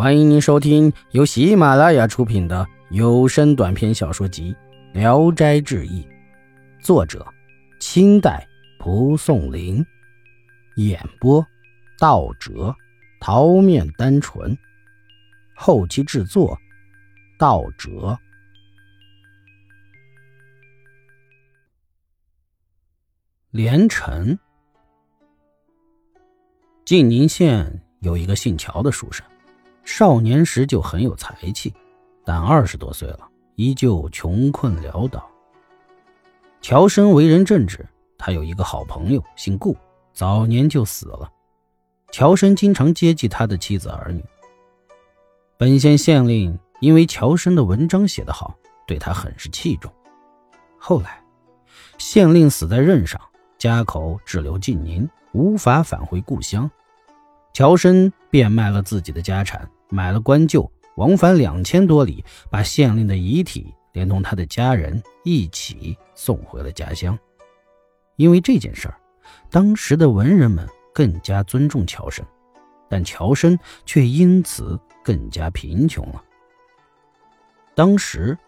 欢迎您收听由喜马拉雅出品的有声短篇小说集《聊斋志异》，作者：清代蒲松龄，演播：道哲、桃面单纯，后期制作：道哲。连城，晋宁县有一个姓乔的书生。少年时就很有才气，但二十多岁了，依旧穷困潦倒。乔生为人正直，他有一个好朋友，姓顾，早年就死了。乔生经常接济他的妻子儿女。本县县令因为乔生的文章写得好，对他很是器重。后来，县令死在任上，家口滞留晋宁，无法返回故乡。乔生变卖了自己的家产，买了官厩，往返两千多里，把县令的遗体连同他的家人一起送回了家乡。因为这件事儿，当时的文人们更加尊重乔生，但乔生却因此更加贫穷了。当时，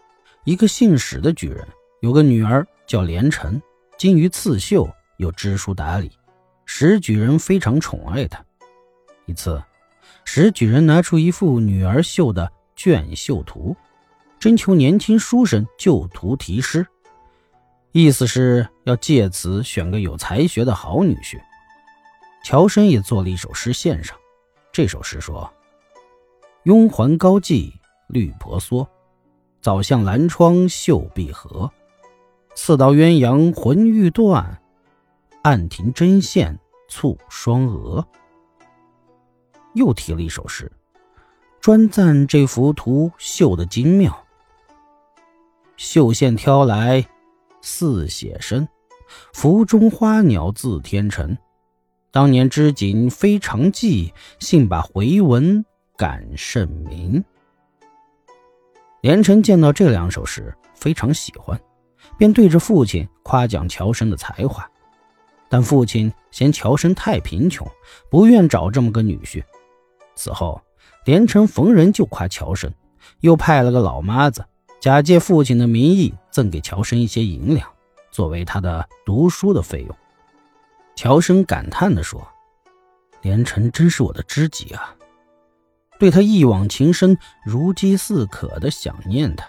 一个姓史的举人有个女儿叫连城，精于刺绣，又知书达理，史举人非常宠爱她。一次，石举人拿出一幅女儿绣的卷绣图，征求年轻书生就图题诗，意思是要借此选个有才学的好女婿。乔生也做了一首诗献上。这首诗说：“雍环高髻绿婆娑，早向兰窗绣碧荷。刺刀鸳鸯魂欲断，暗停针线蹙双蛾。”又提了一首诗，专赞这幅图绣的精妙。绣线挑来似写生，幅中花鸟自天成。当年织锦非常记，幸把回文感甚明。连城见到这两首诗，非常喜欢，便对着父亲夸奖乔生的才华，但父亲嫌乔生太贫穷，不愿找这么个女婿。此后，连城逢人就夸乔生，又派了个老妈子，假借父亲的名义赠给乔生一些银两，作为他的读书的费用。乔生感叹地说：“连城真是我的知己啊，对他一往情深，如饥似渴的想念他。”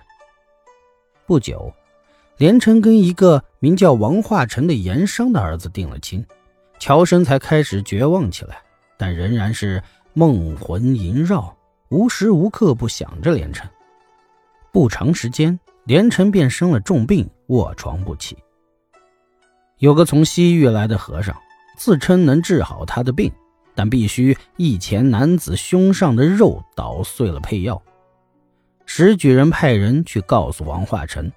不久，连城跟一个名叫王化成的盐商的儿子定了亲，乔生才开始绝望起来，但仍然是。梦魂萦绕，无时无刻不想着连城。不长时间，连城便生了重病，卧床不起。有个从西域来的和尚，自称能治好他的病，但必须一钱男子胸上的肉捣碎了配药。石举人派人去告诉王化成，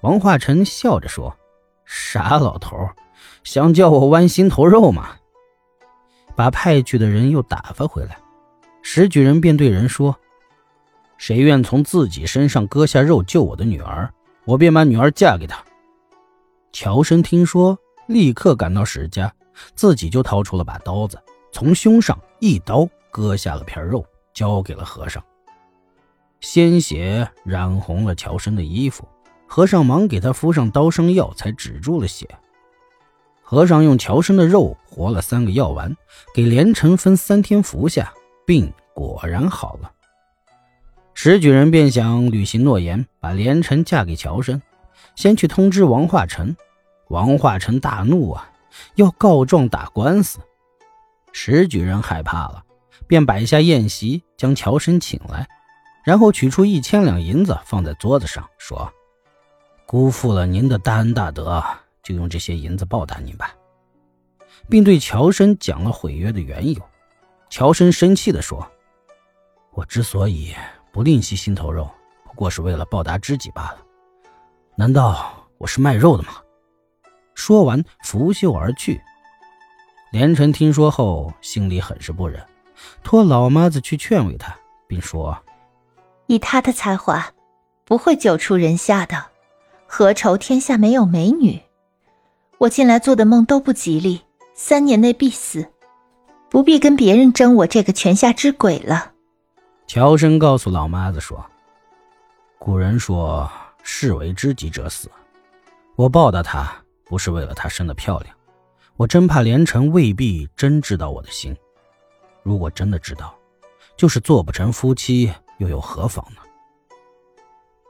王化成笑着说：“傻老头，想叫我剜心头肉吗？”把派去的人又打发回来，石举人便对人说：“谁愿从自己身上割下肉救我的女儿，我便把女儿嫁给他。”乔生听说，立刻赶到史家，自己就掏出了把刀子，从胸上一刀割下了片肉，交给了和尚。鲜血染红了乔生的衣服，和尚忙给他敷上刀伤药，才止住了血。和尚用乔生的肉和了三个药丸，给连城分三天服下，病果然好了。石举人便想履行诺言，把连城嫁给乔生，先去通知王化成。王化成大怒啊，要告状打官司。石举人害怕了，便摆下宴席，将乔生请来，然后取出一千两银子放在桌子上，说：“辜负了您的大恩大德。”就用这些银子报答您吧，并对乔生讲了毁约的缘由。乔生生气地说：“我之所以不吝惜心头肉，不过是为了报答知己罢了。难道我是卖肉的吗？”说完，拂袖而去。连城听说后，心里很是不忍，托老妈子去劝慰他，并说：“以他的才华，不会久出人下的。何愁天下没有美女？”我近来做的梦都不吉利，三年内必死，不必跟别人争我这个泉下之鬼了。乔生告诉老妈子说：“古人说，士为知己者死。我报答他，不是为了她生得漂亮，我真怕连城未必真知道我的心。如果真的知道，就是做不成夫妻，又有何妨呢？”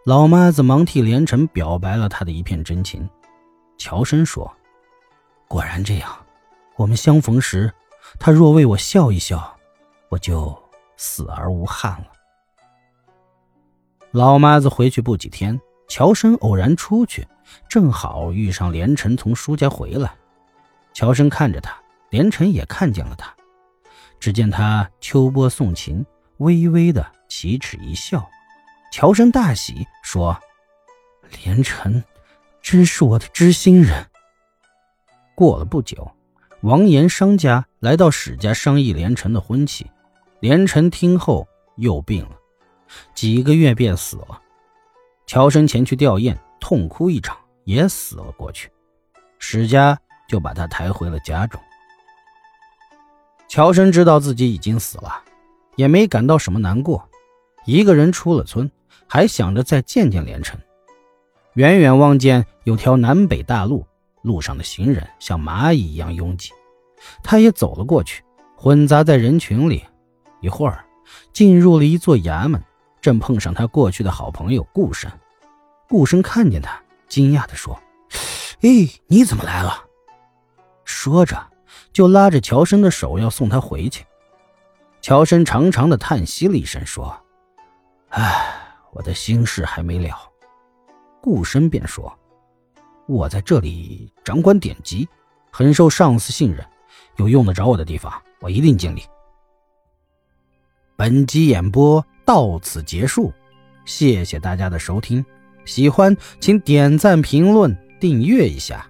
老妈子忙替连城表白了他的一片真情。乔生说：“果然这样，我们相逢时，他若为我笑一笑，我就……”死而无憾了。老妈子回去不几天，乔生偶然出去，正好遇上连城从舒家回来。乔生看着他，连城也看见了他。只见他秋波送琴，微微的启齿一笑。乔生大喜，说：“连城，真是我的知心人。”过了不久，王延商家来到史家商议连城的婚期。连城听后又病了，几个月便死了。乔生前去吊唁，痛哭一场，也死了过去。史家就把他抬回了家中。乔生知道自己已经死了，也没感到什么难过，一个人出了村，还想着再见见连城。远远望见有条南北大路，路上的行人像蚂蚁一样拥挤，他也走了过去，混杂在人群里。一会儿，进入了一座衙门，正碰上他过去的好朋友顾生。顾生看见他，惊讶地说：“哎，你怎么来了？”说着，就拉着乔生的手要送他回去。乔生长长的叹息了一声，说：“唉，我的心事还没了。”顾生便说：“我在这里掌管典籍，很受上司信任，有用得着我的地方，我一定尽力。”本集演播到此结束，谢谢大家的收听，喜欢请点赞、评论、订阅一下。